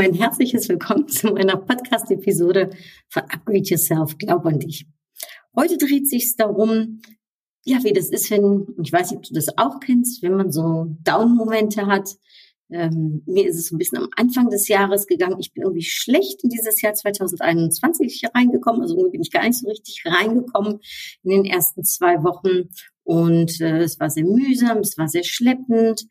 Herzlich willkommen, ein herzliches Willkommen zu meiner Podcast-Episode von Upgrade Yourself, Glaub an dich. Heute dreht sich darum, ja, wie das ist, wenn, ich weiß nicht, ob du das auch kennst, wenn man so Down-Momente hat. Ähm, mir ist es so ein bisschen am Anfang des Jahres gegangen. Ich bin irgendwie schlecht in dieses Jahr 2021 reingekommen. Also irgendwie bin ich gar nicht so richtig reingekommen in den ersten zwei Wochen. Und äh, es war sehr mühsam, es war sehr schleppend.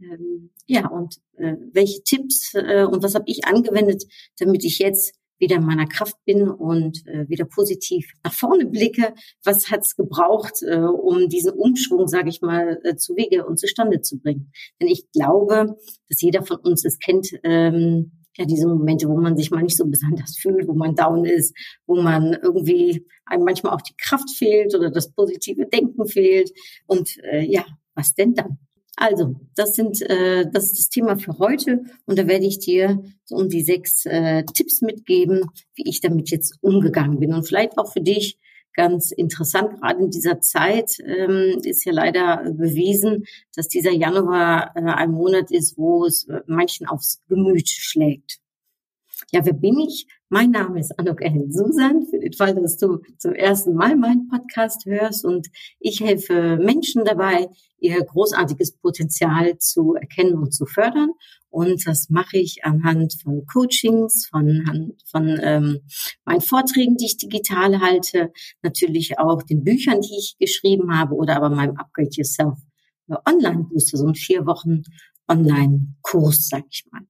Ähm, ja, und äh, welche Tipps äh, und was habe ich angewendet, damit ich jetzt wieder in meiner Kraft bin und äh, wieder positiv nach vorne blicke. Was hat es gebraucht, äh, um diesen Umschwung, sage ich mal, äh, zu Wege und zustande zu bringen? Denn ich glaube, dass jeder von uns es kennt, ähm, ja, diese Momente, wo man sich mal nicht so besonders fühlt, wo man down ist, wo man irgendwie einem manchmal auch die Kraft fehlt oder das positive Denken fehlt. Und äh, ja, was denn dann? Also, das sind äh, das ist das Thema für heute und da werde ich dir so um die sechs äh, Tipps mitgeben, wie ich damit jetzt umgegangen bin und vielleicht auch für dich ganz interessant. Gerade in dieser Zeit ähm, ist ja leider bewiesen, dass dieser Januar äh, ein Monat ist, wo es manchen aufs Gemüt schlägt. Ja, wer bin ich? Mein Name ist Anuk Ellen Susan, für den Fall, dass du zum ersten Mal meinen Podcast hörst und ich helfe Menschen dabei, ihr großartiges Potenzial zu erkennen und zu fördern. Und das mache ich anhand von Coachings, von, von ähm, meinen Vorträgen, die ich digital halte, natürlich auch den Büchern, die ich geschrieben habe oder aber meinem Upgrade Yourself Online-Booster, so ein vier Wochen Online-Kurs, sag ich mal.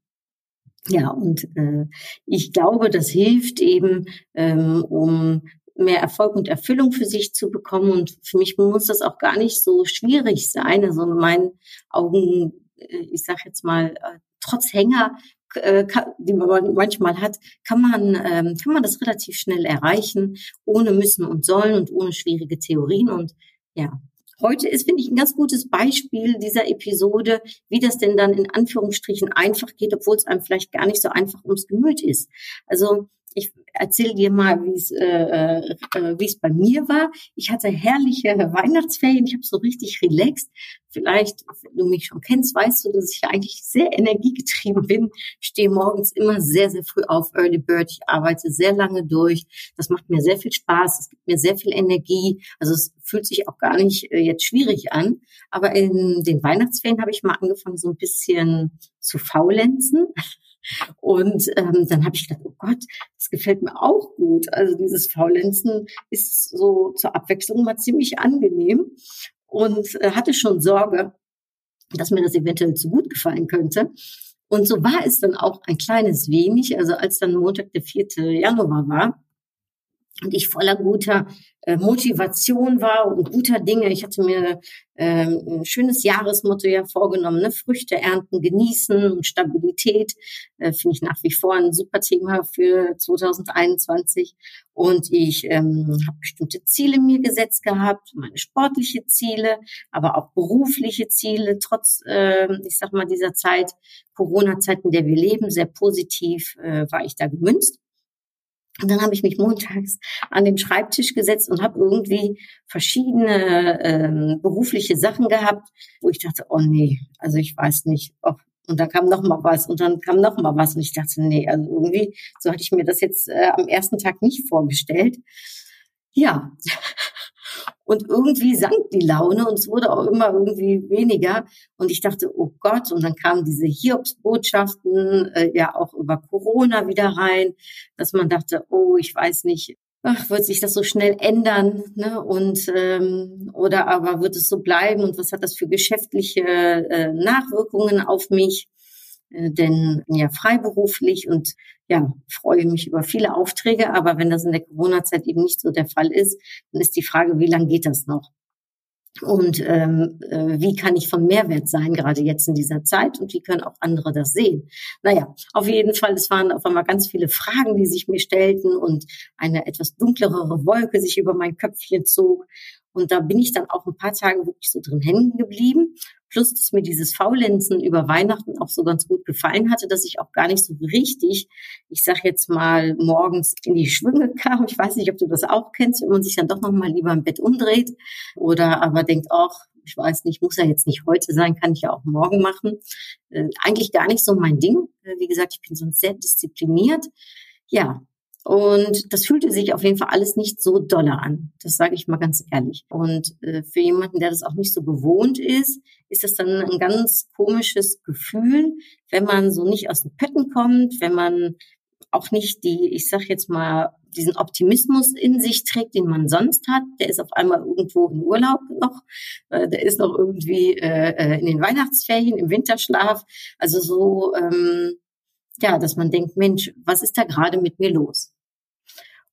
Ja, und äh, ich glaube, das hilft eben, ähm, um mehr Erfolg und Erfüllung für sich zu bekommen. Und für mich muss das auch gar nicht so schwierig sein. Also in meinen Augen, äh, ich sage jetzt mal, äh, trotz Hänger, äh, die man manchmal hat, kann man, ähm, kann man das relativ schnell erreichen, ohne müssen und sollen und ohne schwierige Theorien. Und ja, Heute ist, finde ich, ein ganz gutes Beispiel dieser Episode, wie das denn dann in Anführungsstrichen einfach geht, obwohl es einem vielleicht gar nicht so einfach ums Gemüt ist. Also ich erzähle dir mal, wie es äh, äh, äh, wie es bei mir war. Ich hatte herrliche Weihnachtsferien. Ich habe so richtig relaxed. Vielleicht, wenn du mich schon kennst, weißt du, dass ich eigentlich sehr energiegetrieben bin. Ich stehe morgens immer sehr, sehr früh auf, Early Bird. Ich arbeite sehr lange durch. Das macht mir sehr viel Spaß. Es gibt mir sehr viel Energie. Also es fühlt sich auch gar nicht äh, jetzt schwierig an. Aber in den Weihnachtsferien habe ich mal angefangen, so ein bisschen zu faulenzen. Und ähm, dann habe ich gedacht, oh Gott, das gefällt mir auch gut. Also dieses Faulenzen ist so zur Abwechslung mal ziemlich angenehm und äh, hatte schon Sorge, dass mir das eventuell zu gut gefallen könnte. Und so war es dann auch ein kleines wenig. Also als dann Montag, der 4. Januar war, und ich voller guter äh, Motivation war und guter Dinge. Ich hatte mir ähm, ein schönes Jahresmotto ja vorgenommen, ne? Früchte ernten, genießen und Stabilität. Äh, Finde ich nach wie vor ein super Thema für 2021. Und ich ähm, habe bestimmte Ziele mir gesetzt gehabt, meine sportliche Ziele, aber auch berufliche Ziele, trotz, äh, ich sag mal, dieser Zeit, Corona-Zeit, in der wir leben, sehr positiv äh, war ich da gemünzt. Und dann habe ich mich montags an den Schreibtisch gesetzt und habe irgendwie verschiedene ähm, berufliche Sachen gehabt, wo ich dachte, oh nee, also ich weiß nicht. Oh. Und dann kam noch mal was und dann kam noch mal was und ich dachte, nee, also irgendwie so hatte ich mir das jetzt äh, am ersten Tag nicht vorgestellt. Ja, und irgendwie sank die Laune und es wurde auch immer irgendwie weniger. Und ich dachte, oh Gott, und dann kamen diese Hiobsbotschaften äh, ja auch über Corona wieder rein, dass man dachte, oh, ich weiß nicht, ach, wird sich das so schnell ändern, ne? Und ähm, oder aber wird es so bleiben und was hat das für geschäftliche äh, Nachwirkungen auf mich? Äh, denn ja freiberuflich und ja, freue mich über viele Aufträge, aber wenn das in der Corona-Zeit eben nicht so der Fall ist, dann ist die Frage, wie lange geht das noch? und ähm, äh, wie kann ich von Mehrwert sein, gerade jetzt in dieser Zeit und wie können auch andere das sehen. Naja, auf jeden Fall, es waren auf einmal ganz viele Fragen, die sich mir stellten und eine etwas dunklere Wolke sich über mein Köpfchen zog. Und da bin ich dann auch ein paar Tage wirklich so drin hängen geblieben. Plus, dass mir dieses Faulenzen über Weihnachten auch so ganz gut gefallen hatte, dass ich auch gar nicht so richtig, ich sag jetzt mal, morgens in die Schwünge kam. Ich weiß nicht, ob du das auch kennst, wenn man sich dann doch nochmal lieber im Bett umdreht oder aber denkt, auch ich weiß nicht, muss ja jetzt nicht heute sein, kann ich ja auch morgen machen. Äh, eigentlich gar nicht so mein Ding. Äh, wie gesagt, ich bin sonst sehr diszipliniert. Ja, und das fühlte sich auf jeden Fall alles nicht so dolle an. Das sage ich mal ganz ehrlich. Und äh, für jemanden, der das auch nicht so gewohnt ist, ist das dann ein ganz komisches Gefühl, wenn man so nicht aus den Pötten kommt, wenn man auch nicht die, ich sag jetzt mal, diesen Optimismus in sich trägt, den man sonst hat. Der ist auf einmal irgendwo im Urlaub noch, äh, der ist noch irgendwie äh, äh in den Weihnachtsferien, im Winterschlaf. Also so, ähm, ja, dass man denkt, Mensch, was ist da gerade mit mir los?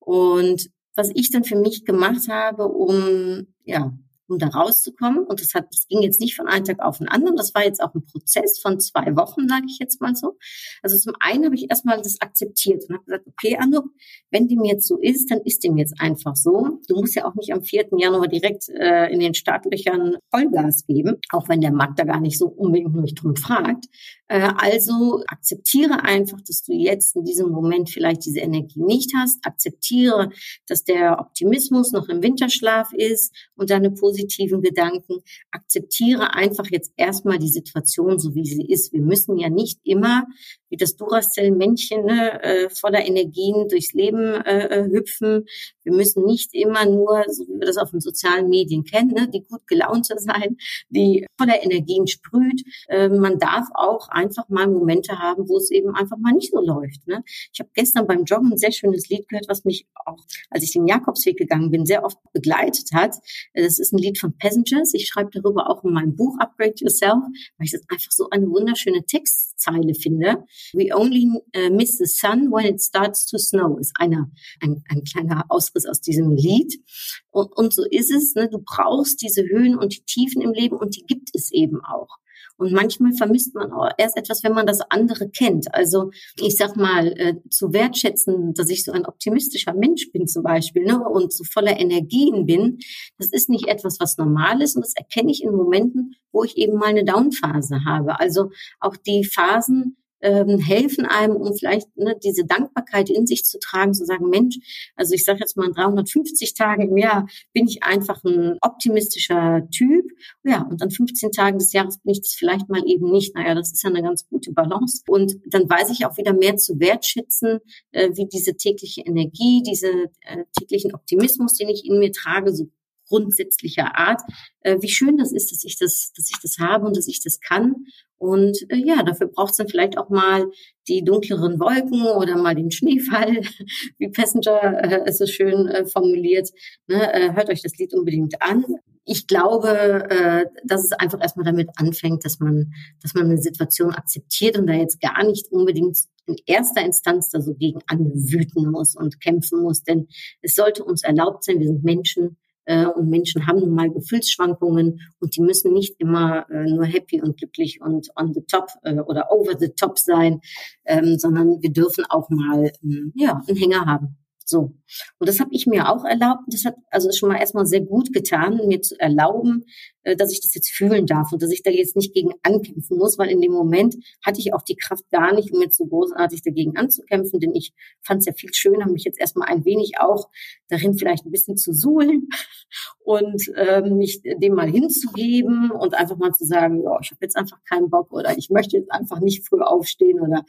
Und was ich dann für mich gemacht habe, um ja um da rauszukommen. Und das hat, das ging jetzt nicht von einem Tag auf den anderen. Das war jetzt auch ein Prozess von zwei Wochen, sage ich jetzt mal so. Also zum einen habe ich erstmal das akzeptiert und habe gesagt, okay, Anuk, wenn dem jetzt so ist, dann ist dem jetzt einfach so. Du musst ja auch nicht am 4. Januar direkt äh, in den Startlöchern Vollgas geben, auch wenn der Markt da gar nicht so unbedingt mich drum fragt. Äh, also akzeptiere einfach, dass du jetzt in diesem Moment vielleicht diese Energie nicht hast. Akzeptiere, dass der Optimismus noch im Winterschlaf ist und deine positive positiven Gedanken. Akzeptiere einfach jetzt erstmal die Situation so, wie sie ist. Wir müssen ja nicht immer wie das Duracell-Männchen ne, äh, voller Energien durchs Leben äh, äh, hüpfen. Wir müssen nicht immer nur, so wie wir das auf den sozialen Medien kennen, ne, die gut gelaunte sein, die voller Energien sprüht. Äh, man darf auch einfach mal Momente haben, wo es eben einfach mal nicht so läuft. Ne? Ich habe gestern beim Joggen ein sehr schönes Lied gehört, was mich auch, als ich den Jakobsweg gegangen bin, sehr oft begleitet hat. Das ist ein Lied von Passengers. Ich schreibe darüber auch in meinem Buch Upgrade Yourself, weil ich das einfach so eine wunderschöne Textzeile finde. We only uh, miss the sun when it starts to snow, ist einer, ein, ein kleiner Ausriss aus diesem Lied. Und, und so ist es, ne? du brauchst diese Höhen und die Tiefen im Leben und die gibt es eben auch. Und manchmal vermisst man auch erst etwas, wenn man das andere kennt. Also ich sag mal, äh, zu wertschätzen, dass ich so ein optimistischer Mensch bin zum Beispiel ne, und so voller Energien bin, das ist nicht etwas, was normal ist und das erkenne ich in Momenten, wo ich eben mal eine Downphase habe. Also auch die Phasen, ähm, helfen einem, um vielleicht ne, diese Dankbarkeit in sich zu tragen, zu sagen, Mensch, also ich sage jetzt mal 350 Tage im Jahr bin ich einfach ein optimistischer Typ. Ja, und an 15 Tagen des Jahres bin ich das vielleicht mal eben nicht. Naja, das ist ja eine ganz gute Balance. Und dann weiß ich auch wieder mehr zu wertschätzen, äh, wie diese tägliche Energie, diese äh, täglichen Optimismus, den ich in mir trage, so grundsätzlicher Art, äh, wie schön das ist, dass ich das, dass ich das habe und dass ich das kann. Und äh, ja, dafür braucht es dann vielleicht auch mal die dunkleren Wolken oder mal den Schneefall, wie Passenger äh, es so schön äh, formuliert. Ne, äh, hört euch das Lied unbedingt an. Ich glaube, äh, dass es einfach erstmal damit anfängt, dass man, dass man eine Situation akzeptiert und da jetzt gar nicht unbedingt in erster Instanz da so gegen anwüten muss und kämpfen muss. Denn es sollte uns erlaubt sein, wir sind Menschen, und Menschen haben nun mal Gefühlsschwankungen und die müssen nicht immer äh, nur happy und glücklich und on the top äh, oder over the top sein, ähm, sondern wir dürfen auch mal ähm, ja einen Hänger haben. So. Und das habe ich mir auch erlaubt. Das hat also schon mal erstmal sehr gut getan, mir zu erlauben, äh, dass ich das jetzt fühlen darf und dass ich da jetzt nicht gegen ankämpfen muss, weil in dem Moment hatte ich auch die Kraft gar nicht, um jetzt so großartig dagegen anzukämpfen, denn ich fand es ja viel schöner, mich jetzt erstmal ein wenig auch darin vielleicht ein bisschen zu suhlen und äh, mich dem mal hinzugeben und einfach mal zu sagen, ja, ich habe jetzt einfach keinen Bock oder ich möchte jetzt einfach nicht früh aufstehen oder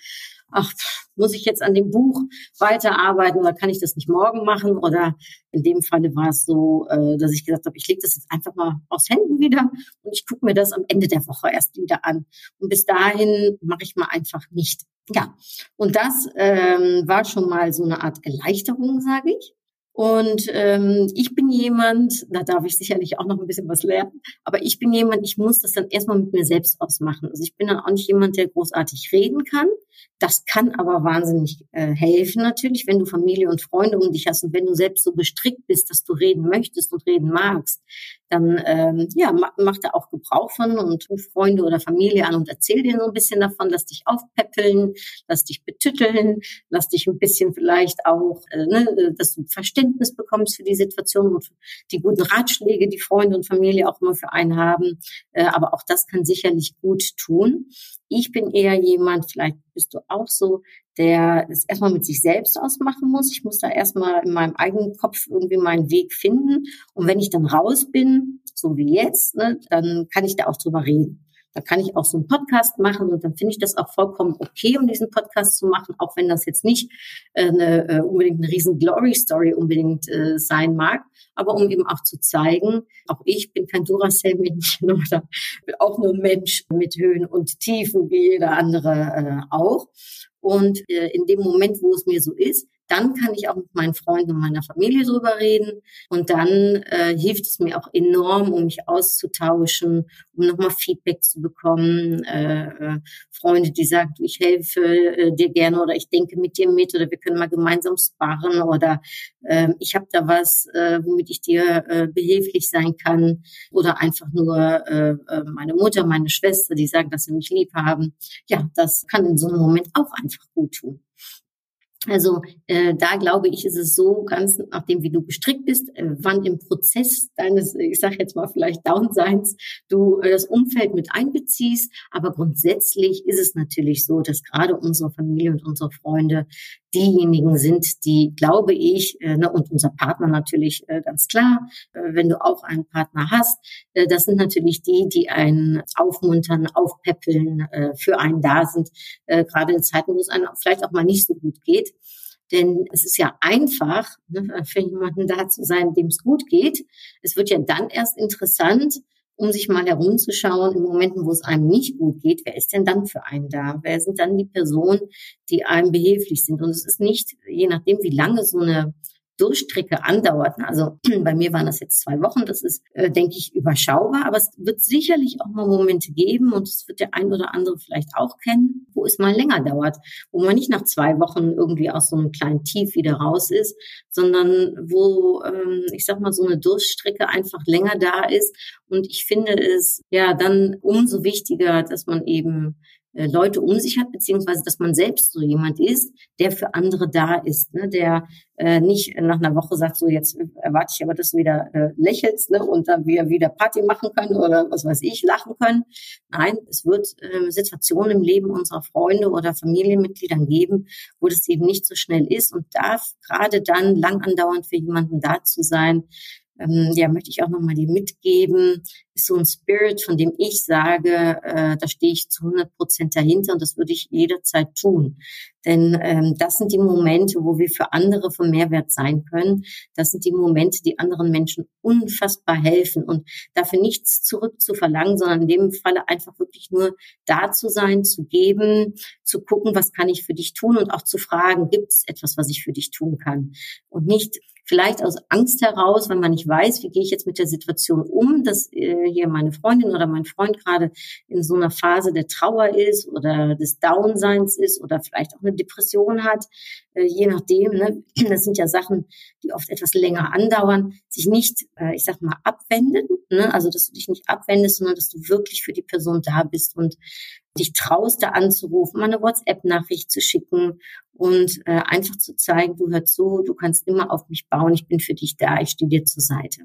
ach, muss ich jetzt an dem Buch weiterarbeiten oder kann ich das nicht morgen machen? Oder in dem Falle war es so, äh, dass ich gesagt habe, ich lege das jetzt einfach mal aus Händen wieder und ich gucke mir das am Ende der Woche erst wieder an. Und bis dahin mache ich mal einfach nicht. Ja, und das ähm, war schon mal so eine Art Erleichterung, sage ich. Und ähm, ich bin jemand, da darf ich sicherlich auch noch ein bisschen was lernen, aber ich bin jemand, ich muss das dann erstmal mit mir selbst ausmachen. Also ich bin dann auch nicht jemand, der großartig reden kann. Das kann aber wahnsinnig äh, helfen natürlich, wenn du Familie und Freunde um dich hast und wenn du selbst so gestrickt bist, dass du reden möchtest und reden magst, dann ähm, ja, mach, mach da auch Gebrauch von und ruf Freunde oder Familie an und erzähl dir so ein bisschen davon, lass dich aufpäppeln, lass dich betütteln, lass dich ein bisschen vielleicht auch, äh, ne, dass du Verständnis bekommst für die Situation und die guten Ratschläge, die Freunde und Familie auch immer für einen haben. Äh, aber auch das kann sicherlich gut tun. Ich bin eher jemand, vielleicht bist du auch so, der es erstmal mit sich selbst ausmachen muss. Ich muss da erstmal in meinem eigenen Kopf irgendwie meinen Weg finden. Und wenn ich dann raus bin, so wie jetzt, ne, dann kann ich da auch drüber reden. Da kann ich auch so einen Podcast machen und dann finde ich das auch vollkommen okay, um diesen Podcast zu machen, auch wenn das jetzt nicht äh, eine, äh, unbedingt eine riesen Glory-Story unbedingt äh, sein mag, aber um eben auch zu zeigen, auch ich bin kein Duracell-Männchen oder auch nur Mensch mit Höhen und Tiefen wie jeder andere äh, auch. Und äh, in dem Moment, wo es mir so ist, dann kann ich auch mit meinen Freunden und meiner Familie drüber reden. Und dann äh, hilft es mir auch enorm, um mich auszutauschen, um nochmal Feedback zu bekommen. Äh, äh, Freunde, die sagen, ich helfe äh, dir gerne oder ich denke mit dir mit oder wir können mal gemeinsam sparen oder äh, ich habe da was, äh, womit ich dir äh, behilflich sein kann. Oder einfach nur äh, äh, meine Mutter, meine Schwester, die sagen, dass sie mich lieb haben. Ja, das kann in so einem Moment auch einfach gut tun. Also äh, da glaube ich, ist es so, ganz nachdem wie du gestrickt bist, äh, wann im Prozess deines, ich sage jetzt mal vielleicht Downseins, du äh, das Umfeld mit einbeziehst. Aber grundsätzlich ist es natürlich so, dass gerade unsere Familie und unsere Freunde diejenigen sind, die, glaube ich, äh, ne, und unser Partner natürlich äh, ganz klar, äh, wenn du auch einen Partner hast, äh, das sind natürlich die, die einen aufmuntern, aufpäppeln, äh, für einen da sind, äh, gerade in Zeiten, wo es einem vielleicht auch mal nicht so gut geht. Denn es ist ja einfach, ne, für jemanden da zu sein, dem es gut geht. Es wird ja dann erst interessant, um sich mal herumzuschauen in Momenten, wo es einem nicht gut geht. Wer ist denn dann für einen da? Wer sind dann die Personen, die einem behilflich sind? Und es ist nicht, je nachdem, wie lange so eine Durchstrecke andauert. Also bei mir waren das jetzt zwei Wochen. Das ist, äh, denke ich, überschaubar. Aber es wird sicherlich auch mal Momente geben und es wird der ein oder andere vielleicht auch kennen, wo es mal länger dauert, wo man nicht nach zwei Wochen irgendwie aus so einem kleinen Tief wieder raus ist, sondern wo, ähm, ich sag mal, so eine Durchstrecke einfach länger da ist. Und ich finde es ja dann umso wichtiger, dass man eben Leute um sich hat, beziehungsweise dass man selbst so jemand ist, der für andere da ist, ne? der äh, nicht nach einer Woche sagt, so jetzt erwarte ich aber, dass du wieder äh, lächelst ne? und dann wir wieder Party machen können oder was weiß ich, lachen können. Nein, es wird äh, Situationen im Leben unserer Freunde oder Familienmitgliedern geben, wo das eben nicht so schnell ist und darf gerade dann lang andauernd für jemanden da zu sein, ähm, ja, möchte ich auch nochmal dir mitgeben, ist so ein Spirit, von dem ich sage, äh, da stehe ich zu 100 Prozent dahinter und das würde ich jederzeit tun. Denn ähm, das sind die Momente, wo wir für andere von Mehrwert sein können. Das sind die Momente, die anderen Menschen unfassbar helfen und dafür nichts zurück zu verlangen, sondern in dem Falle einfach wirklich nur da zu sein, zu geben, zu gucken, was kann ich für dich tun und auch zu fragen, gibt es etwas, was ich für dich tun kann? Und nicht vielleicht aus Angst heraus, wenn man nicht weiß, wie gehe ich jetzt mit der Situation um, dass äh, hier meine Freundin oder mein Freund gerade in so einer Phase der Trauer ist oder des Downseins ist oder vielleicht auch eine Depression hat, äh, je nachdem. Ne? Das sind ja Sachen, die oft etwas länger andauern, sich nicht, äh, ich sag mal, abwenden. Ne? Also dass du dich nicht abwendest, sondern dass du wirklich für die Person da bist und dich traust, da anzurufen, mal eine WhatsApp-Nachricht zu schicken und äh, einfach zu zeigen, du hörst zu, du kannst immer auf mich bauen, ich bin für dich da, ich stehe dir zur Seite.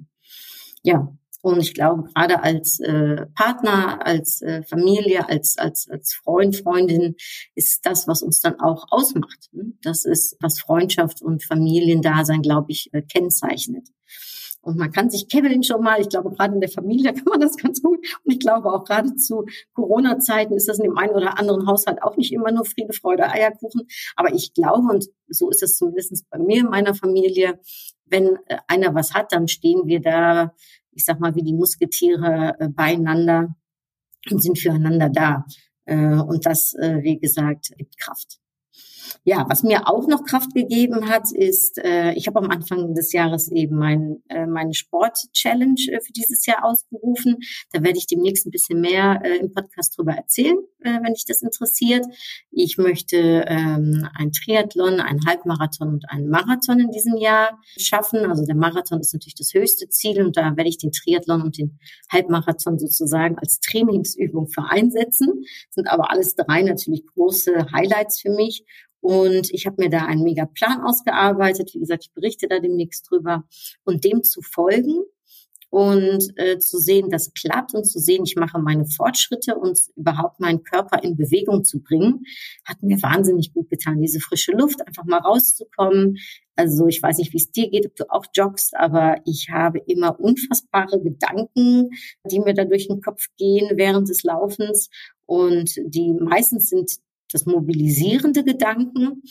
Ja, und ich glaube, gerade als äh, Partner, als äh, Familie, als, als, als Freund, Freundin ist das, was uns dann auch ausmacht. Ne? Das ist, was Freundschaft und Familiendasein, glaube ich, äh, kennzeichnet. Und man kann sich kennen schon mal. Ich glaube, gerade in der Familie kann man das ganz gut. Und ich glaube auch gerade zu Corona-Zeiten ist das in dem einen oder anderen Haushalt auch nicht immer nur Friede, Freude, Eierkuchen. Aber ich glaube, und so ist es zumindest bei mir in meiner Familie, wenn äh, einer was hat, dann stehen wir da, ich sag mal, wie die Musketiere äh, beieinander und sind füreinander da. Äh, und das, wie gesagt, gibt Kraft. Ja, was mir auch noch Kraft gegeben hat, ist, äh, ich habe am Anfang des Jahres eben mein, äh, meine Sport-Challenge äh, für dieses Jahr ausgerufen. Da werde ich demnächst ein bisschen mehr äh, im Podcast drüber erzählen, äh, wenn dich das interessiert. Ich möchte ähm, ein Triathlon, ein Halbmarathon und einen Marathon in diesem Jahr schaffen. Also der Marathon ist natürlich das höchste Ziel und da werde ich den Triathlon und den Halbmarathon sozusagen als Trainingsübung für einsetzen. Sind aber alles drei natürlich große Highlights für mich. Und ich habe mir da einen mega Plan ausgearbeitet. Wie gesagt, ich berichte da demnächst drüber. Und dem zu folgen und äh, zu sehen, das klappt und zu sehen, ich mache meine Fortschritte und überhaupt meinen Körper in Bewegung zu bringen, hat mir wahnsinnig gut getan. Diese frische Luft, einfach mal rauszukommen. Also ich weiß nicht, wie es dir geht, ob du auch joggst, aber ich habe immer unfassbare Gedanken, die mir da durch den Kopf gehen während des Laufens. Und die meistens sind das mobilisierende Gedanken.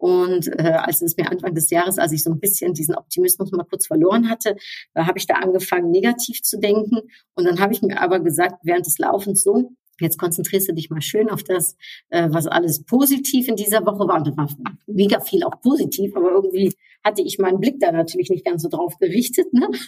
Und äh, als es mir Anfang des Jahres, als ich so ein bisschen diesen Optimismus mal kurz verloren hatte, da habe ich da angefangen, negativ zu denken. Und dann habe ich mir aber gesagt, während des Laufens so, Jetzt konzentrierst du dich mal schön auf das, äh, was alles positiv in dieser Woche war. Und da war mega viel auch positiv, aber irgendwie hatte ich meinen Blick da natürlich nicht ganz so drauf gerichtet. Ne?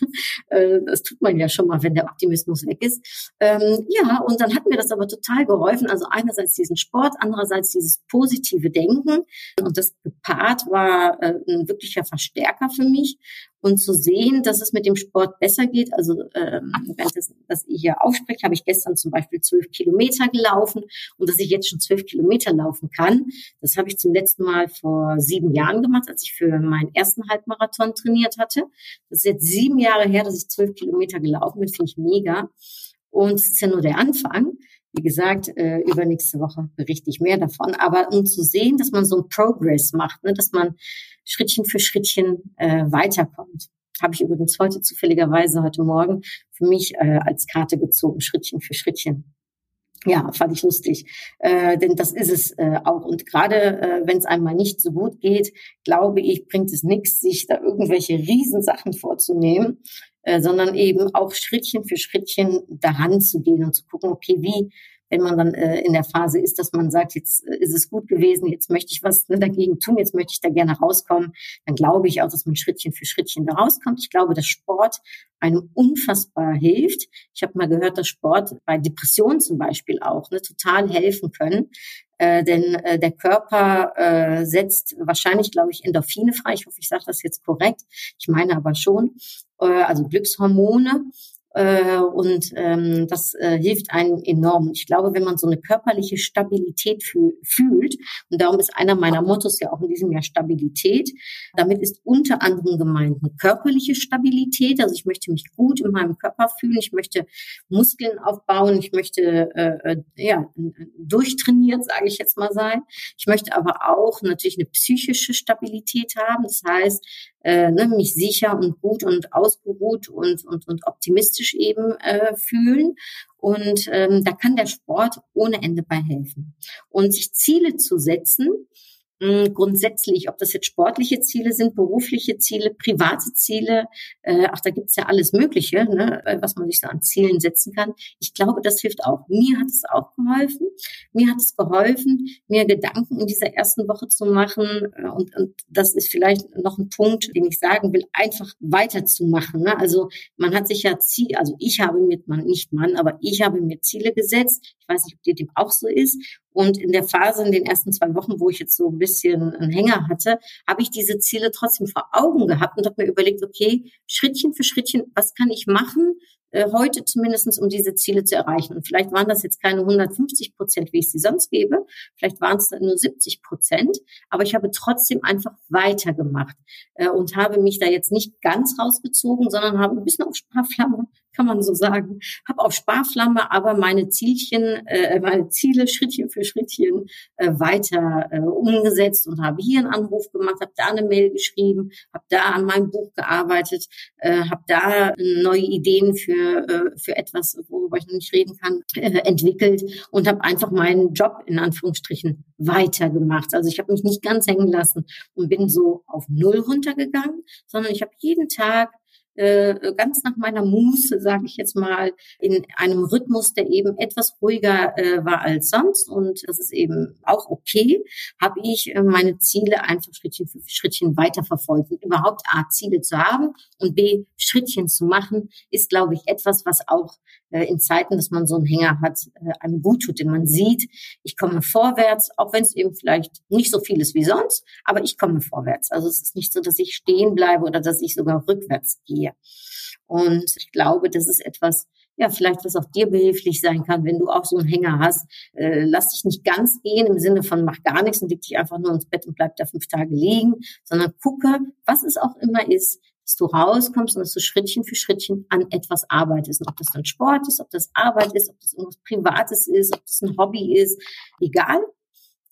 Äh, das tut man ja schon mal, wenn der Optimismus weg ist. Ähm, ja, und dann hat mir das aber total geholfen. Also einerseits diesen Sport, andererseits dieses positive Denken. Und das gepaart war äh, ein wirklicher Verstärker für mich und zu sehen, dass es mit dem Sport besser geht. Also ähm, wenn das, das ich hier aufspreche, habe ich gestern zum Beispiel zwölf Kilometer gelaufen und dass ich jetzt schon zwölf Kilometer laufen kann, das habe ich zum letzten Mal vor sieben Jahren gemacht, als ich für meinen ersten Halbmarathon trainiert hatte. Das ist jetzt sieben Jahre her, dass ich zwölf Kilometer gelaufen bin, finde ich mega. Und es ist ja nur der Anfang. Wie gesagt, äh, übernächste Woche berichte ich mehr davon. Aber um zu sehen, dass man so ein Progress macht, ne, dass man Schrittchen für Schrittchen äh, weiterkommt. Habe ich übrigens heute zufälligerweise heute Morgen für mich äh, als Karte gezogen, Schrittchen für Schrittchen. Ja, fand ich lustig, äh, denn das ist es äh, auch. Und gerade äh, wenn es einmal nicht so gut geht, glaube ich, bringt es nichts, sich da irgendwelche Riesensachen vorzunehmen, äh, sondern eben auch Schrittchen für Schrittchen daran zu gehen und zu gucken, okay, wie wenn man dann äh, in der Phase ist, dass man sagt, jetzt äh, ist es gut gewesen, jetzt möchte ich was ne, dagegen tun, jetzt möchte ich da gerne rauskommen, dann glaube ich auch, dass man Schrittchen für Schrittchen da rauskommt. Ich glaube, dass Sport einem unfassbar hilft. Ich habe mal gehört, dass Sport bei Depressionen zum Beispiel auch ne, total helfen können. Äh, denn äh, der Körper äh, setzt wahrscheinlich, glaube ich, Endorphine frei. Ich hoffe, ich sage das jetzt korrekt. Ich meine aber schon, äh, also Glückshormone. Äh, und ähm, das äh, hilft einem enorm. Ich glaube, wenn man so eine körperliche Stabilität fühl fühlt, und darum ist einer meiner Mottos ja auch in diesem Jahr Stabilität, damit ist unter anderem gemeint eine körperliche Stabilität. Also ich möchte mich gut in meinem Körper fühlen, ich möchte Muskeln aufbauen, ich möchte äh, äh ja durchtrainiert, sage ich jetzt mal sein. Ich möchte aber auch natürlich eine psychische Stabilität haben. Das heißt, äh, ne, mich sicher und gut und ausgeruht und, und, und optimistisch eben äh, fühlen. Und ähm, da kann der Sport ohne Ende bei helfen. Und sich Ziele zu setzen, grundsätzlich, ob das jetzt sportliche Ziele sind, berufliche Ziele, private Ziele, äh, ach, da gibt's ja alles Mögliche, ne, äh, was man sich so an Zielen setzen kann. Ich glaube, das hilft auch. Mir hat es auch geholfen. Mir hat es geholfen, mir Gedanken in dieser ersten Woche zu machen. Äh, und, und das ist vielleicht noch ein Punkt, den ich sagen will, einfach weiterzumachen. Ne? Also man hat sich ja Ziel, also ich habe mir, man nicht Mann, aber ich habe mir Ziele gesetzt. Ich weiß nicht, ob dir dem auch so ist. Und in der Phase, in den ersten zwei Wochen, wo ich jetzt so ein bisschen einen Hänger hatte, habe ich diese Ziele trotzdem vor Augen gehabt und habe mir überlegt, okay, Schrittchen für Schrittchen, was kann ich machen, heute zumindestens, um diese Ziele zu erreichen. Und vielleicht waren das jetzt keine 150 Prozent, wie ich sie sonst gebe, vielleicht waren es nur 70 Prozent, aber ich habe trotzdem einfach weitergemacht äh, und habe mich da jetzt nicht ganz rausgezogen, sondern habe ein bisschen auf Sparflamme kann man so sagen. Habe auf Sparflamme aber meine Zielchen, äh, meine Ziele Schrittchen für Schrittchen äh, weiter äh, umgesetzt und habe hier einen Anruf gemacht, habe da eine Mail geschrieben, habe da an meinem Buch gearbeitet, äh, habe da neue Ideen für äh, für etwas, worüber ich noch nicht reden kann, äh, entwickelt und habe einfach meinen Job in Anführungsstrichen weitergemacht. Also ich habe mich nicht ganz hängen lassen und bin so auf null runtergegangen, sondern ich habe jeden Tag äh, ganz nach meiner Muße, sage ich jetzt mal, in einem Rhythmus, der eben etwas ruhiger äh, war als sonst. Und das ist eben auch okay, habe ich äh, meine Ziele einfach Schrittchen für Schrittchen weiterverfolgt. Und überhaupt A, Ziele zu haben und B, Schrittchen zu machen, ist, glaube ich, etwas, was auch äh, in Zeiten, dass man so einen Hänger hat, äh, einem gut tut. Denn man sieht, ich komme vorwärts, auch wenn es eben vielleicht nicht so viel ist wie sonst, aber ich komme vorwärts. Also es ist nicht so, dass ich stehen bleibe oder dass ich sogar rückwärts gehe. Und ich glaube, das ist etwas, ja, vielleicht was auch dir behilflich sein kann, wenn du auch so einen Hänger hast. Äh, lass dich nicht ganz gehen im Sinne von mach gar nichts und leg dich einfach nur ins Bett und bleib da fünf Tage liegen, sondern gucke, was es auch immer ist, dass du rauskommst und dass du Schrittchen für Schrittchen an etwas arbeitest. Und ob das dann Sport ist, ob das Arbeit ist, ob das irgendwas Privates ist, ob das ein Hobby ist, egal.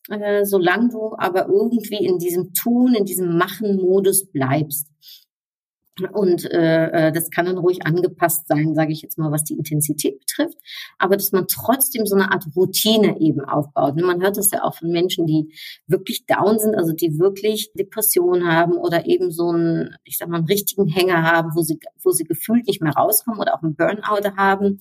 Äh, solange du aber irgendwie in diesem Tun, in diesem Machen-Modus bleibst. Und äh, äh, das kann dann ruhig angepasst sein, sage ich jetzt mal, was die Intensität betrifft. Aber dass man trotzdem so eine Art Routine eben aufbaut. Und man hört das ja auch von Menschen, die wirklich down sind, also die wirklich Depressionen haben oder eben so einen, ich sag mal, einen richtigen Hänger haben, wo sie, wo sie gefühlt nicht mehr rauskommen oder auch einen Burnout haben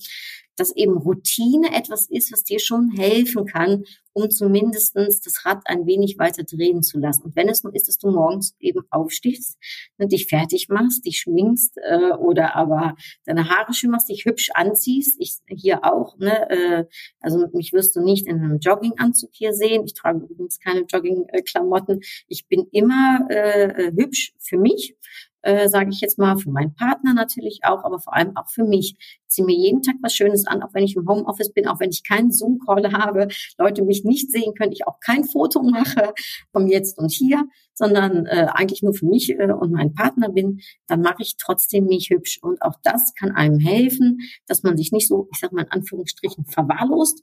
dass eben Routine etwas ist, was dir schon helfen kann, um zumindestens das Rad ein wenig weiter drehen zu lassen. Und wenn es nur ist, dass du morgens eben aufstehst und dich fertig machst, dich schminkst äh, oder aber deine Haare schön machst, dich hübsch anziehst. Ich hier auch, ne, äh, also mich wirst du nicht in einem Jogginganzug hier sehen. Ich trage übrigens keine Joggingklamotten. Ich bin immer äh, äh hübsch für mich äh, sage ich jetzt mal, für meinen Partner natürlich auch, aber vor allem auch für mich. Ich ziehe mir jeden Tag was Schönes an, auch wenn ich im Homeoffice bin, auch wenn ich keinen Zoom-Call habe, Leute mich nicht sehen können, ich auch kein Foto mache vom Jetzt und Hier, sondern äh, eigentlich nur für mich äh, und meinen Partner bin, dann mache ich trotzdem mich hübsch. Und auch das kann einem helfen, dass man sich nicht so, ich sage mal in Anführungsstrichen, verwahrlost,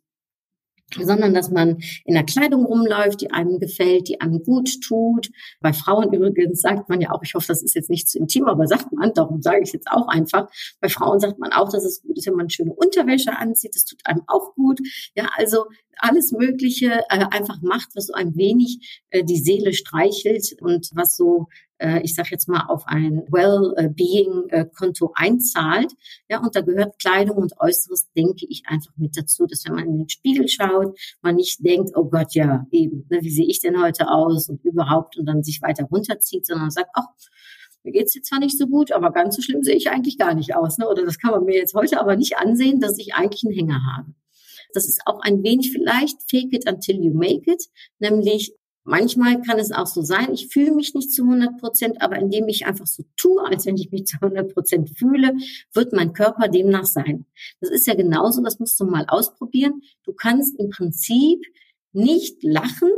sondern dass man in der Kleidung rumläuft, die einem gefällt, die einem gut tut. Bei Frauen übrigens sagt man ja auch, ich hoffe, das ist jetzt nicht zu intim, aber sagt man, darum sage ich jetzt auch einfach, bei Frauen sagt man auch, dass es gut ist, wenn man schöne Unterwäsche anzieht, das tut einem auch gut. Ja, also alles Mögliche äh, einfach macht, was so ein wenig äh, die Seele streichelt und was so äh, ich sage jetzt mal, auf ein Well-Being-Konto einzahlt. Ja, und da gehört Kleidung und Äußeres, denke ich, einfach mit dazu, dass wenn man in den Spiegel schaut, man nicht denkt, oh Gott, ja, eben, ne, wie sehe ich denn heute aus und überhaupt und dann sich weiter runterzieht, sondern sagt, ach, mir geht's jetzt zwar nicht so gut, aber ganz so schlimm sehe ich eigentlich gar nicht aus. Ne? Oder das kann man mir jetzt heute aber nicht ansehen, dass ich eigentlich einen Hänger habe. Das ist auch ein wenig vielleicht fake it until you make it, nämlich Manchmal kann es auch so sein, ich fühle mich nicht zu 100 Prozent, aber indem ich einfach so tue, als wenn ich mich zu 100 Prozent fühle, wird mein Körper demnach sein. Das ist ja genauso, das musst du mal ausprobieren. Du kannst im Prinzip nicht lachen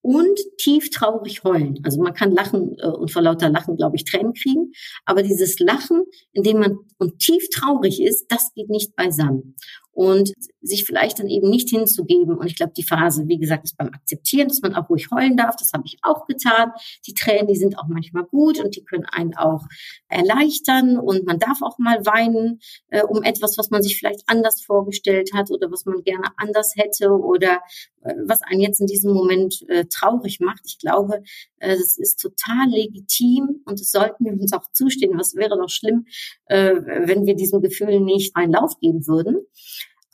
und tief traurig heulen. Also man kann lachen äh, und vor lauter Lachen, glaube ich, Tränen kriegen. Aber dieses Lachen, in dem man und tief traurig ist, das geht nicht beisammen und sich vielleicht dann eben nicht hinzugeben. Und ich glaube, die Phase, wie gesagt, ist beim Akzeptieren, dass man auch ruhig heulen darf. Das habe ich auch getan. Die Tränen, die sind auch manchmal gut und die können einen auch erleichtern. Und man darf auch mal weinen äh, um etwas, was man sich vielleicht anders vorgestellt hat oder was man gerne anders hätte oder äh, was einen jetzt in diesem Moment äh, traurig macht. Ich glaube, äh, das ist total legitim und das sollten wir uns auch zustehen. Was wäre doch schlimm, äh, wenn wir diesem Gefühl nicht einen Lauf geben würden.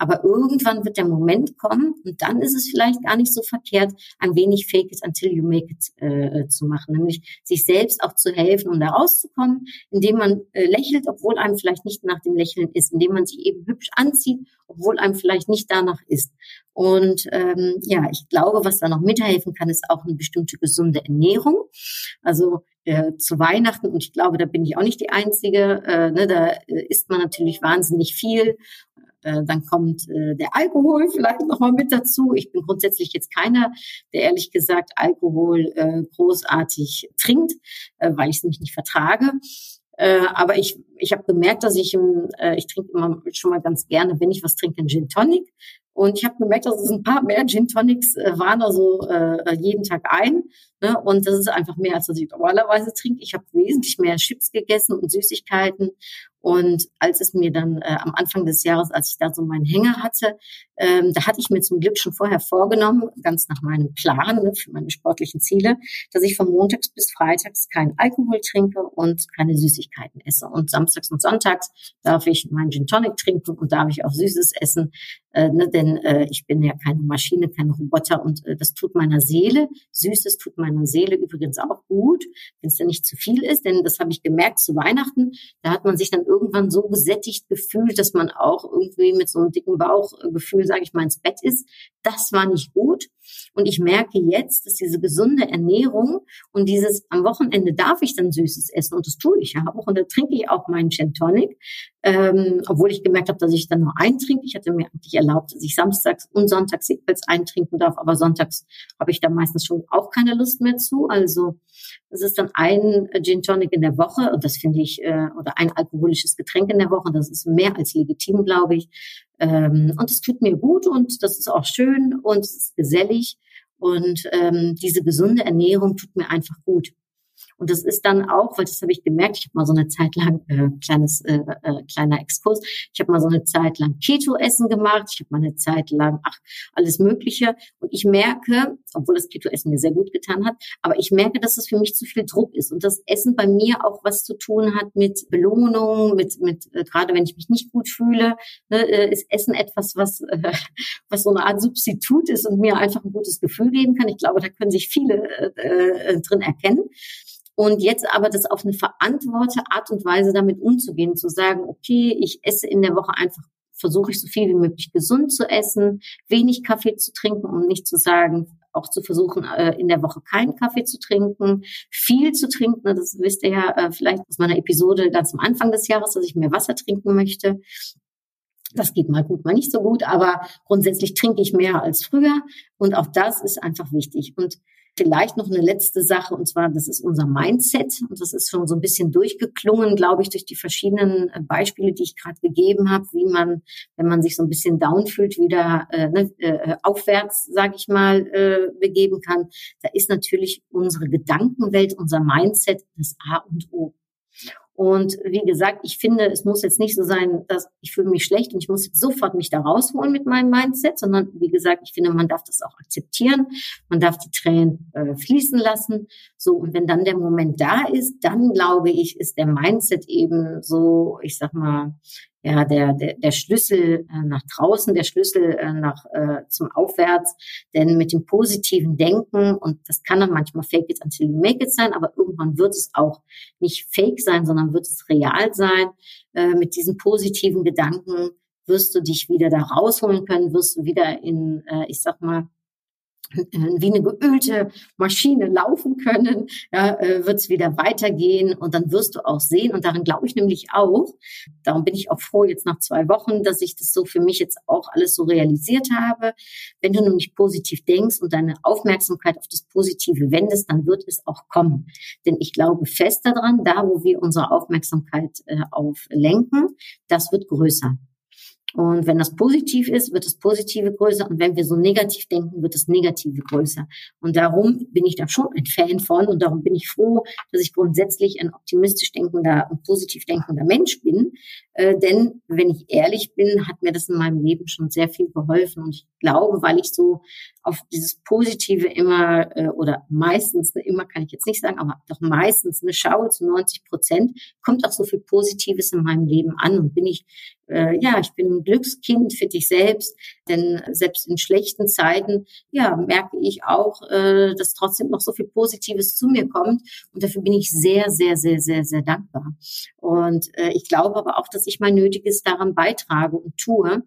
Aber irgendwann wird der Moment kommen und dann ist es vielleicht gar nicht so verkehrt, ein wenig Fake it until you make it äh, zu machen, nämlich sich selbst auch zu helfen, um da rauszukommen, indem man äh, lächelt, obwohl einem vielleicht nicht nach dem Lächeln ist, indem man sich eben hübsch anzieht, obwohl einem vielleicht nicht danach ist. Und ähm, ja, ich glaube, was da noch mithelfen kann, ist auch eine bestimmte gesunde Ernährung. Also äh, zu Weihnachten, und ich glaube, da bin ich auch nicht die Einzige, äh, ne, da äh, isst man natürlich wahnsinnig viel äh, dann kommt äh, der Alkohol vielleicht nochmal mit dazu. Ich bin grundsätzlich jetzt keiner, der ehrlich gesagt Alkohol äh, großartig trinkt, äh, weil ich es nämlich nicht vertrage. Äh, aber ich, ich habe gemerkt, dass ich, im, äh, ich trinke immer schon mal ganz gerne, wenn ich was trinke, einen Gin Tonic. Und ich habe gemerkt, dass es ein paar mehr Gin Tonics äh, waren also äh, jeden Tag ein. Ne? Und das ist einfach mehr, als was ich normalerweise trinke. Ich habe wesentlich mehr Chips gegessen und Süßigkeiten. Und als es mir dann äh, am Anfang des Jahres, als ich da so meinen Hänger hatte, Ähm, da hatte ich mir zum Glück schon vorher vorgenommen, ganz nach meinem Plan ne, für meine sportlichen Ziele, dass ich von montags bis freitags keinen Alkohol trinke und keine Süßigkeiten esse. Und samstags und sonntags darf ich meinen Gin Tonic trinken und darf ich auch Süßes essen, äh, ne, denn äh, ich bin ja keine Maschine, kein Roboter und äh, das tut meiner Seele, Süßes tut meiner Seele übrigens auch gut, wenn es ja nicht zu viel ist, denn das habe ich gemerkt zu Weihnachten, da hat man sich dann irgendwann so gesättigt gefühlt, dass man auch irgendwie mit so einem dicken Bauchgefühl, sage ich mal, ins Bett ist. Das war nicht gut. Und ich merke jetzt, dass diese gesunde Ernährung und dieses am Wochenende darf ich dann Süßes essen und das tue ich ja auch und da trinke ich auch meinen Gin Tonic, ähm, obwohl ich gemerkt habe, dass ich dann nur eintrinke. Ich hatte mir eigentlich erlaubt, dass ich samstags und sonntags jeweils eintrinken darf, aber sonntags habe ich da meistens schon auch keine Lust mehr zu. Also es ist dann ein Gin Tonic in der Woche und das finde ich, äh, oder ein alkoholisches Getränk in der Woche, das ist mehr als legitim, glaube ich. Ähm, und es tut mir gut und das ist auch schön und es ist gesellig. Und ähm, diese gesunde Ernährung tut mir einfach gut. Und das ist dann auch, weil das habe ich gemerkt, ich habe mal so eine Zeit lang, äh, kleines, äh, äh, kleiner Exkurs, ich habe mal so eine Zeit lang Keto-Essen gemacht, ich habe mal eine Zeit lang, ach, alles Mögliche. Und ich merke, obwohl das Keto-Essen mir sehr gut getan hat, aber ich merke, dass es für mich zu viel Druck ist und das Essen bei mir auch was zu tun hat mit Belohnung, mit, mit äh, gerade wenn ich mich nicht gut fühle, ne, äh, ist Essen etwas, was, äh, was so eine Art Substitut ist und mir einfach ein gutes Gefühl geben kann. Ich glaube, da können sich viele äh, äh drin erkennen. Und jetzt aber das auf eine verantwortete Art und Weise damit umzugehen, zu sagen, okay, ich esse in der Woche einfach, versuche ich so viel wie möglich gesund zu essen, wenig Kaffee zu trinken, um nicht zu sagen, auch zu versuchen, äh, in der Woche keinen Kaffee zu trinken, viel zu trinken. Das wisst ihr ja äh, vielleicht aus meiner Episode ganz am Anfang des Jahres, dass ich mehr Wasser trinken möchte. Das geht mal gut, mal nicht so gut, aber grundsätzlich trinke ich mehr als früher und auch das ist einfach wichtig. Und Vielleicht noch eine letzte Sache, und zwar, das ist unser Mindset. Und das ist schon so ein bisschen durchgeklungen, glaube ich, durch die verschiedenen äh, Beispiele, die ich gerade gegeben habe, wie man, wenn man sich so ein bisschen down fühlt, wieder äh, ne, äh, aufwärts, sage ich mal, äh, begeben kann. Da ist natürlich unsere Gedankenwelt, unser Mindset das A und O. Und wie gesagt, ich finde, es muss jetzt nicht so sein, dass ich fühle mich schlecht und ich muss sofort mich da rausholen mit meinem Mindset, sondern wie gesagt, ich finde, man darf das auch akzeptieren, man darf die Tränen äh, fließen lassen. So, und wenn dann der Moment da ist, dann glaube ich, ist der Mindset eben so, ich sag mal, ja, der, der, der Schlüssel äh, nach draußen, der Schlüssel äh, nach äh, zum Aufwärts. Denn mit dem positiven Denken, und das kann dann manchmal fake it until you make it sein, aber irgendwann wird es auch nicht fake sein, sondern wird es real sein. Äh, mit diesen positiven Gedanken wirst du dich wieder da rausholen können, wirst du wieder in, äh, ich sag mal, wie eine geölte Maschine laufen können, ja, äh, wird es wieder weitergehen und dann wirst du auch sehen und daran glaube ich nämlich auch. Darum bin ich auch froh jetzt nach zwei Wochen, dass ich das so für mich jetzt auch alles so realisiert habe. Wenn du nämlich positiv denkst und deine Aufmerksamkeit auf das Positive wendest, dann wird es auch kommen. Denn ich glaube fest daran, da wo wir unsere Aufmerksamkeit äh, auf lenken, das wird größer. Und wenn das positiv ist, wird das Positive größer. Und wenn wir so negativ denken, wird das Negative größer. Und darum bin ich da schon ein Fan von. Und darum bin ich froh, dass ich grundsätzlich ein optimistisch denkender und positiv denkender Mensch bin. Äh, denn wenn ich ehrlich bin, hat mir das in meinem Leben schon sehr viel geholfen. Und ich glaube, weil ich so auf dieses Positive immer äh, oder meistens, ne, immer kann ich jetzt nicht sagen, aber doch meistens eine schaue zu 90 Prozent, kommt auch so viel Positives in meinem Leben an und bin ich äh, ja, ich bin ein Glückskind für dich selbst, denn selbst in schlechten Zeiten, ja, merke ich auch, äh, dass trotzdem noch so viel Positives zu mir kommt und dafür bin ich sehr, sehr, sehr, sehr, sehr dankbar. Und äh, ich glaube aber auch, dass ich mein Nötiges daran beitrage und tue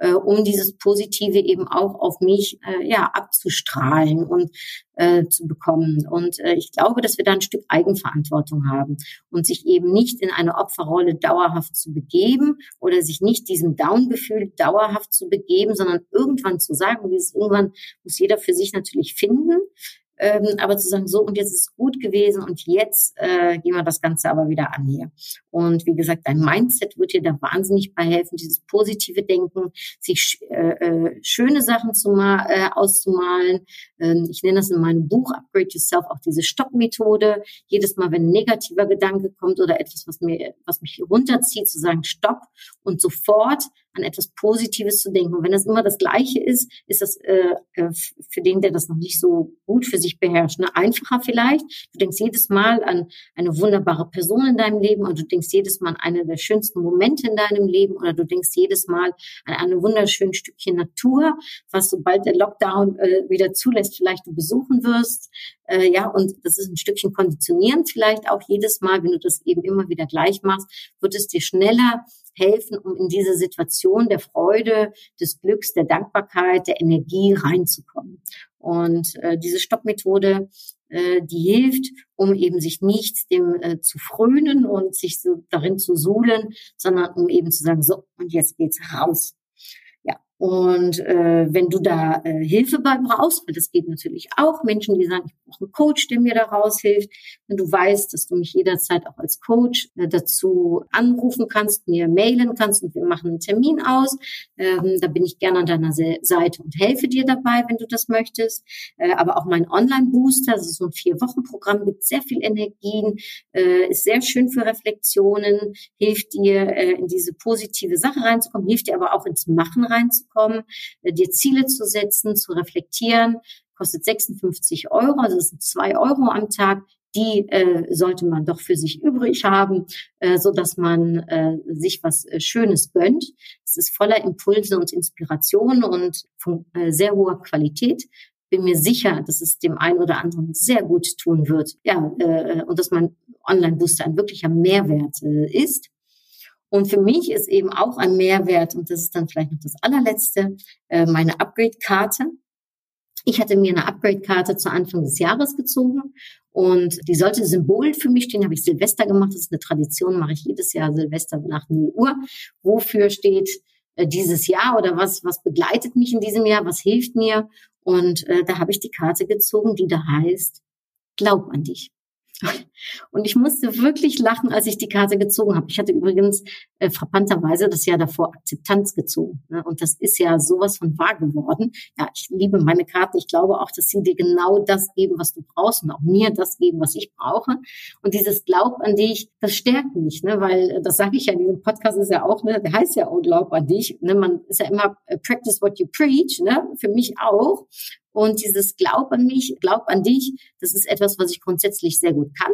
äh, um dieses Positive eben auch auf mich äh, ja abzustrahlen und äh, zu bekommen. Und äh, ich glaube, dass wir da ein Stück Eigenverantwortung haben und sich eben nicht in eine Opferrolle dauerhaft zu begeben oder sich nicht diesem Down-Gefühl dauerhaft zu begeben, sondern irgendwann zu sagen, dieses irgendwann muss jeder für sich natürlich finden, ähm, aber zu sagen, so und jetzt ist es gut gewesen und jetzt äh, gehen wir das Ganze aber wieder an hier. Und wie gesagt, dein Mindset wird dir da wahnsinnig bei helfen, dieses positive Denken, sich äh, äh, schöne Sachen zu mal, äh, auszumalen. Ähm, ich nenne das in meinem Buch Upgrade Yourself auch diese Stopp-Methode. Jedes Mal, wenn ein negativer Gedanke kommt oder etwas, was mir, was mich runterzieht, zu sagen Stopp und sofort an etwas Positives zu denken. Und wenn das immer das Gleiche ist, ist das äh, äh, für den, der das noch nicht so gut für sich beherrscht, ne, einfacher vielleicht. Du denkst jedes Mal an eine wunderbare Person in deinem Leben und du denkst jedes Mal an eine der schönsten Momente in deinem Leben oder du denkst jedes Mal an ein wunderschönes Stückchen Natur, was sobald der Lockdown äh, wieder zulässt, vielleicht du besuchen wirst. Äh, ja, und das ist ein Stückchen konditionieren vielleicht auch jedes Mal, wenn du das eben immer wieder gleich machst, wird es dir schneller helfen, um in diese Situation der Freude, des Glücks, der Dankbarkeit, der Energie reinzukommen. Und äh, diese Stoppmethode, äh, die hilft, um eben sich nicht dem äh, zu frönen und sich so darin zu suhlen, sondern um eben zu sagen, so, und jetzt geht's raus. Und äh, wenn du da äh, Hilfe bei brauchst, weil das geht natürlich auch, Menschen, die sagen, ich brauche einen Coach, der mir da raushilft, wenn du weißt, dass du mich jederzeit auch als Coach äh, dazu anrufen kannst, mir mailen kannst und wir machen einen Termin aus, ähm, da bin ich gerne an deiner Seite und helfe dir dabei, wenn du das möchtest. Äh, aber auch mein Online-Booster, das ist so ein Vier-Wochen-Programm, gibt sehr viel Energien, äh, ist sehr schön für Reflexionen, hilft dir äh, in diese positive Sache reinzukommen, hilft dir aber auch ins Machen reinzukommen kommen, äh, dir Ziele zu setzen, zu reflektieren, kostet 56 Euro, also das sind zwei Euro am Tag. Die äh, sollte man doch für sich übrig haben, äh, so dass man äh, sich was äh, Schönes gönnt. Es ist voller Impulse und Inspiration und von äh, sehr hoher Qualität bin mir sicher, dass es dem einen oder anderen sehr gut tun wird. Ja, äh, und dass mein Online-Booster ein wirklicher Mehrwert äh, ist. Und für mich ist eben auch ein Mehrwert, und das ist dann vielleicht noch das allerletzte, äh, meine Upgrade-Karte. Ich hatte mir eine Upgrade-Karte zu Anfang des Jahres gezogen und die sollte Symbol für mich stehen, habe ich Silvester gemacht. Das ist eine Tradition, mache ich jedes Jahr Silvester nach 0 Uhr. Wofür steht äh, dieses Jahr oder was, was begleitet mich in diesem Jahr, was hilft mir? Und äh, da habe ich die Karte gezogen, die da heißt, glaub an dich. Und ich musste wirklich lachen, als ich die Karte gezogen habe. Ich hatte übrigens äh, frappanterweise das Jahr davor Akzeptanz gezogen. Ne? Und das ist ja sowas von wahr geworden. Ja, ich liebe meine Karten. Ich glaube auch, dass sie dir genau das geben, was du brauchst und auch mir das geben, was ich brauche. Und dieses Glaub an dich, das stärkt mich, ne? weil äh, das sage ich ja in diesem Podcast ist ja auch, ne? der heißt ja auch Glaub an dich. Ne? Man ist ja immer äh, practice what you preach, ne? für mich auch. Und dieses Glaub an mich, Glaub an dich, das ist etwas, was ich grundsätzlich sehr gut kann.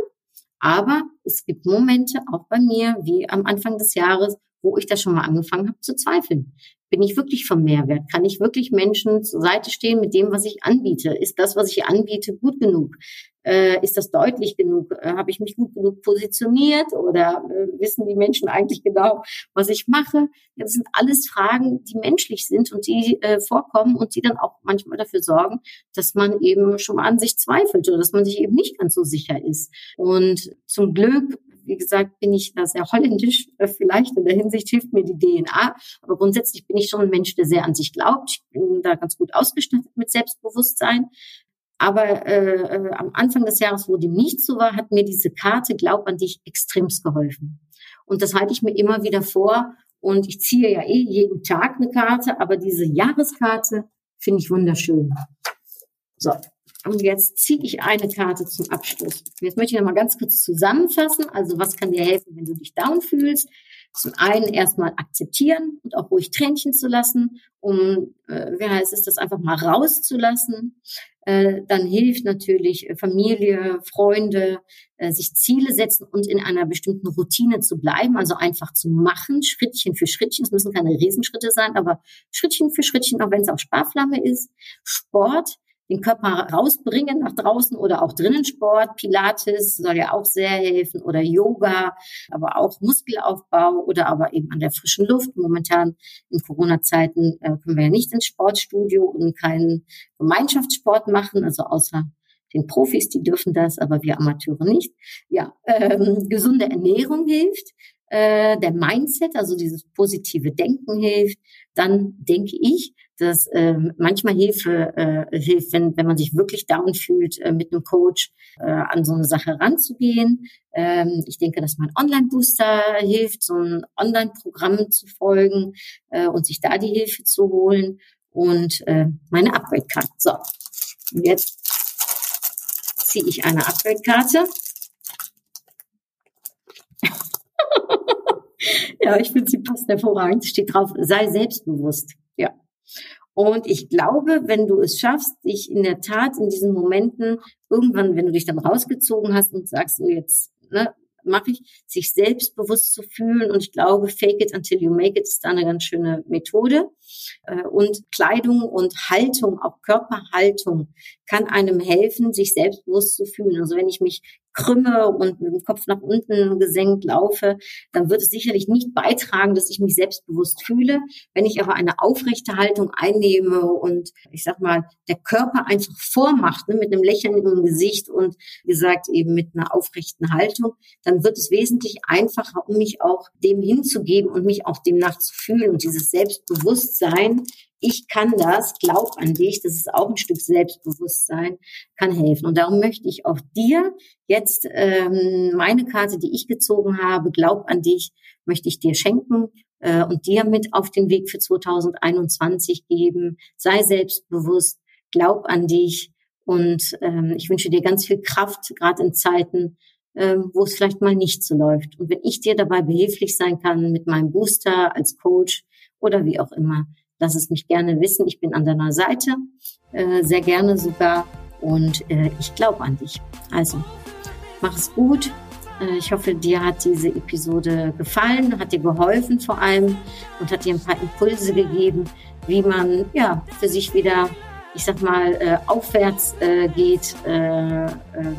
Aber es gibt Momente, auch bei mir, wie am Anfang des Jahres, wo ich da schon mal angefangen habe zu zweifeln. Bin ich wirklich vom Mehrwert? Kann ich wirklich Menschen zur Seite stehen mit dem, was ich anbiete? Ist das, was ich anbiete, gut genug? Äh, ist das deutlich genug? Äh, Habe ich mich gut genug positioniert oder äh, wissen die Menschen eigentlich genau, was ich mache? Das sind alles Fragen, die menschlich sind und die äh, vorkommen und die dann auch manchmal dafür sorgen, dass man eben schon mal an sich zweifelt oder dass man sich eben nicht ganz so sicher ist. Und zum Glück wie gesagt, bin ich da sehr holländisch äh, vielleicht. In der Hinsicht hilft mir die DNA. Aber grundsätzlich bin ich schon ein Mensch, der sehr an sich glaubt. Ich bin da ganz gut ausgestattet mit Selbstbewusstsein. Aber äh, äh, am Anfang des Jahres, wo dem nicht so war, hat mir diese Karte Glaub an dich extremst geholfen. Und das halte ich mir immer wieder vor. Und ich ziehe ja eh jeden Tag eine Karte, aber diese Jahreskarte finde ich wunderschön. So, und jetzt ziehe ich eine Karte zum Abschluss. Jetzt möchte ich noch mal ganz kurz zusammenfassen. Also was kann dir helfen, wenn du dich down fühlst? Zum einen erstmal akzeptieren und auch ruhig Tränchen zu lassen, um, äh, wie heißt es, das einfach mal rauszulassen. Äh, dann hilft natürlich Familie, Freunde, äh, sich Ziele setzen und in einer bestimmten Routine zu bleiben, also einfach zu machen, Schrittchen für Schrittchen. Es müssen keine Riesenschritte sein, aber Schrittchen für Schrittchen, auch wenn es auch Sparflamme ist. Sport, den Körper rausbringen nach draußen oder auch drinnen Sport. Pilates soll ja auch sehr helfen oder Yoga, aber auch Muskelaufbau oder aber eben an der frischen Luft. Momentan in Corona-Zeiten äh, können wir ja nicht ins Sportstudio und keinen Gemeinschaftssport machen, also außer den Profis, die dürfen das, aber wir Amateure nicht. Ja, ähm, gesunde Ernährung hilft äh, der Mindset, also dieses positive Denken hilft, dann denke ich, dass äh, manchmal Hilfe äh, hilft, wenn, wenn man sich wirklich down fühlt, äh, mit einem Coach äh, an so eine Sache ranzugehen. Ähm, ich denke, dass mein Online-Booster hilft, so ein Online-Programm zu folgen äh, und sich da die Hilfe zu holen und äh, meine Upgrade-Karte. So, und jetzt ziehe ich eine Upgrade-Karte. ja, ich finde, sie passt hervorragend. Steht drauf, sei selbstbewusst. Ja. Und ich glaube, wenn du es schaffst, dich in der Tat in diesen Momenten irgendwann, wenn du dich dann rausgezogen hast und sagst, so jetzt ne, mache ich, sich selbstbewusst zu fühlen. Und ich glaube, fake it until you make it ist da eine ganz schöne Methode. Äh, und Kleidung und Haltung, auch Körperhaltung, kann einem helfen, sich selbstbewusst zu fühlen. Also wenn ich mich krümme und mit dem Kopf nach unten gesenkt laufe, dann wird es sicherlich nicht beitragen, dass ich mich selbstbewusst fühle. Wenn ich aber eine aufrechte Haltung einnehme und ich sag mal, der Körper einfach vormacht, ne, mit einem Lächeln im Gesicht und gesagt eben mit einer aufrechten Haltung, dann wird es wesentlich einfacher, um mich auch dem hinzugeben und mich auch demnach zu fühlen und dieses Selbstbewusstsein ich kann das, glaub an dich, das ist auch ein Stück Selbstbewusstsein, kann helfen. Und darum möchte ich auch dir jetzt ähm, meine Karte, die ich gezogen habe, glaub an dich, möchte ich dir schenken äh, und dir mit auf den Weg für 2021 geben. Sei selbstbewusst, glaub an dich und ähm, ich wünsche dir ganz viel Kraft, gerade in Zeiten, ähm, wo es vielleicht mal nicht so läuft. Und wenn ich dir dabei behilflich sein kann mit meinem Booster als Coach oder wie auch immer, Lass es mich gerne wissen. Ich bin an deiner Seite, äh, sehr gerne sogar. Und äh, ich glaube an dich. Also, mach es gut. Äh, ich hoffe, dir hat diese Episode gefallen, hat dir geholfen vor allem und hat dir ein paar Impulse gegeben, wie man ja für sich wieder, ich sag mal, äh, aufwärts äh, geht, äh, äh,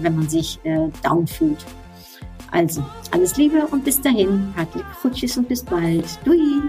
wenn man sich äh, down fühlt. Also, alles Liebe und bis dahin. Hartlich Tschüss und bis bald. Dui.